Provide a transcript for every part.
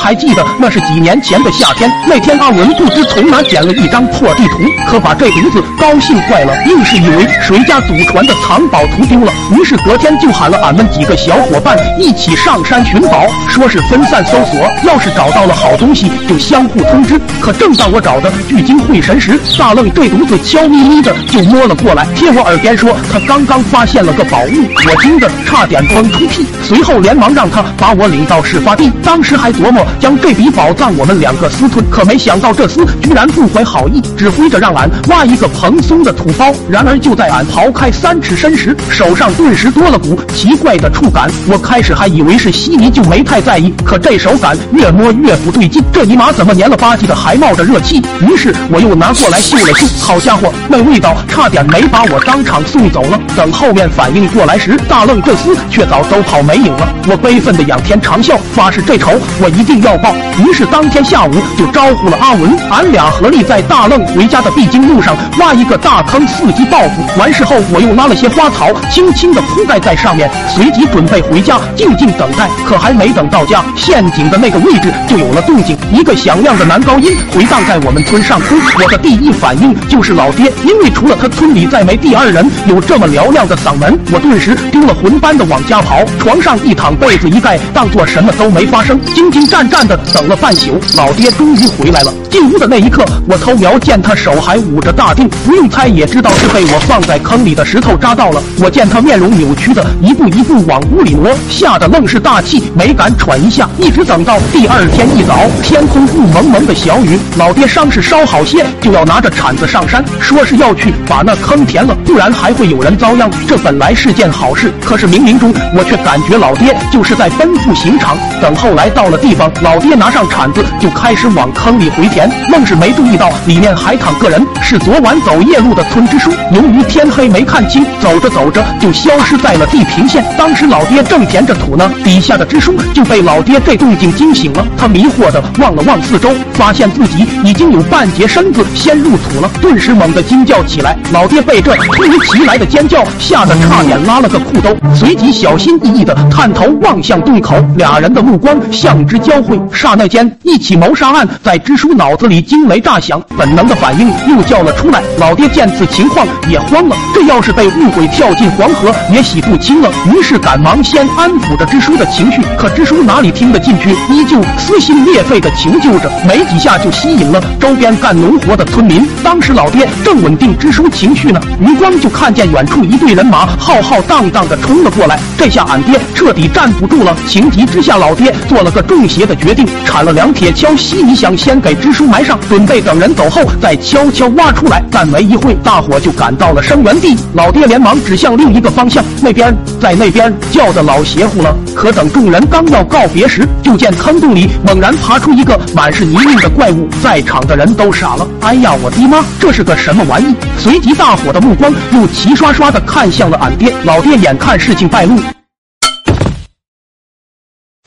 还记得那是几年前的夏天，那天阿文不知从哪捡了一张破地图，可把这犊子高兴坏了，硬是以为谁家祖传的藏宝图丢了，于是隔天就喊了俺们几个小伙伴一起上山寻宝，说是分散搜索，要是找到了好东西就相互通知。可正当我找的聚精会神时，大愣这犊子悄咪咪的就摸了过来，贴我耳边说他刚刚发现了个宝物，我惊得差点崩出屁，随后连忙让他把我领到事发地，当时还。琢磨将这笔宝藏我们两个私吞，可没想到这厮居然不怀好意，指挥着让俺挖一个蓬松的土包。然而就在俺刨开三尺深时，手上顿时多了股奇怪的触感。我开始还以为是稀泥，就没太在意。可这手感越摸越不对劲，这尼玛怎么黏了吧唧的，还冒着热气？于是我又拿过来嗅了嗅，好家伙，那味道差点没把我当场送走了。等后面反应过来时，大愣这厮却早走跑没影了。我悲愤的仰天长啸，发誓这仇我。一定要报！于是当天下午就招呼了阿文，俺俩合力在大愣回家的必经路上挖一个大坑，伺机报复。完事后，我又拉了些花草，轻轻的铺盖在上面，随即准备回家静静等待。可还没等到家，陷阱的那个位置就有了动静，一个响亮的男高音回荡在我们村上空。我的第一反应就是老爹，因为除了他，村里再没第二人有这么嘹亮的嗓门。我顿时丢了魂般的往家跑，床上一躺，被子一盖，当做什么都没发生，晶晶。战战的等了半宿，老爹终于回来了。进屋的那一刻，我偷瞄见他手还捂着大腚，不用猜也知道是被我放在坑里的石头扎到了。我见他面容扭曲的一步一步往屋里挪，吓得愣是大气没敢喘一下。一直等到第二天一早，天空雾蒙蒙的小雨，老爹伤势稍好些，就要拿着铲子上山，说是要去把那坑填了，不然还会有人遭殃。这本来是件好事，可是冥冥中我却感觉老爹就是在奔赴刑场。等后来到了地。地方，老爹拿上铲子就开始往坑里回填，愣是没注意到里面还躺个人，是昨晚走夜路的村支书。由于天黑没看清，走着走着就消失在了地平线。当时老爹正填着土呢，底下的支书就被老爹这动静惊醒了。他迷惑的望了望四周，发现自己已经有半截身子先入土了，顿时猛地惊叫起来。老爹被这突如其来的尖叫吓得差点拉了个裤兜，随即小心翼翼的探头望向洞口，俩人的目光像之。交汇，刹那间，一起谋杀案在支书脑子里惊雷炸响，本能的反应又叫了出来。老爹见此情况也慌了，这要是被误会跳进黄河，也洗不清了。于是赶忙先安抚着支书的情绪，可支书哪里听得进去，依旧撕心裂肺的求救着，没几下就吸引了周边干农活的村民。当时老爹正稳定支书情绪呢，余光就看见远处一队人马浩浩荡荡的冲了过来，这下俺爹彻底站不住了。情急之下，老爹做了个重。邪的决定，铲了两铁锹稀泥，想先给支书埋上，准备等人走后再悄悄挖出来。但没一会，大伙就赶到了生源地。老爹连忙指向另一个方向，那边，在那边，叫的老邪乎了。可等众人刚要告别时，就见坑洞里猛然爬出一个满是泥泞的怪物，在场的人都傻了。哎呀，我的妈，这是个什么玩意？随即，大伙的目光又齐刷刷的看向了俺爹。老爹眼看事情败露。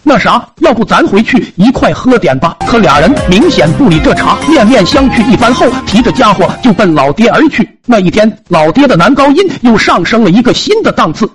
那啥，要不咱回去一块喝点吧？可俩人明显不理这茬，面面相觑一番后，提着家伙就奔老爹而去。那一天，老爹的男高音又上升了一个新的档次。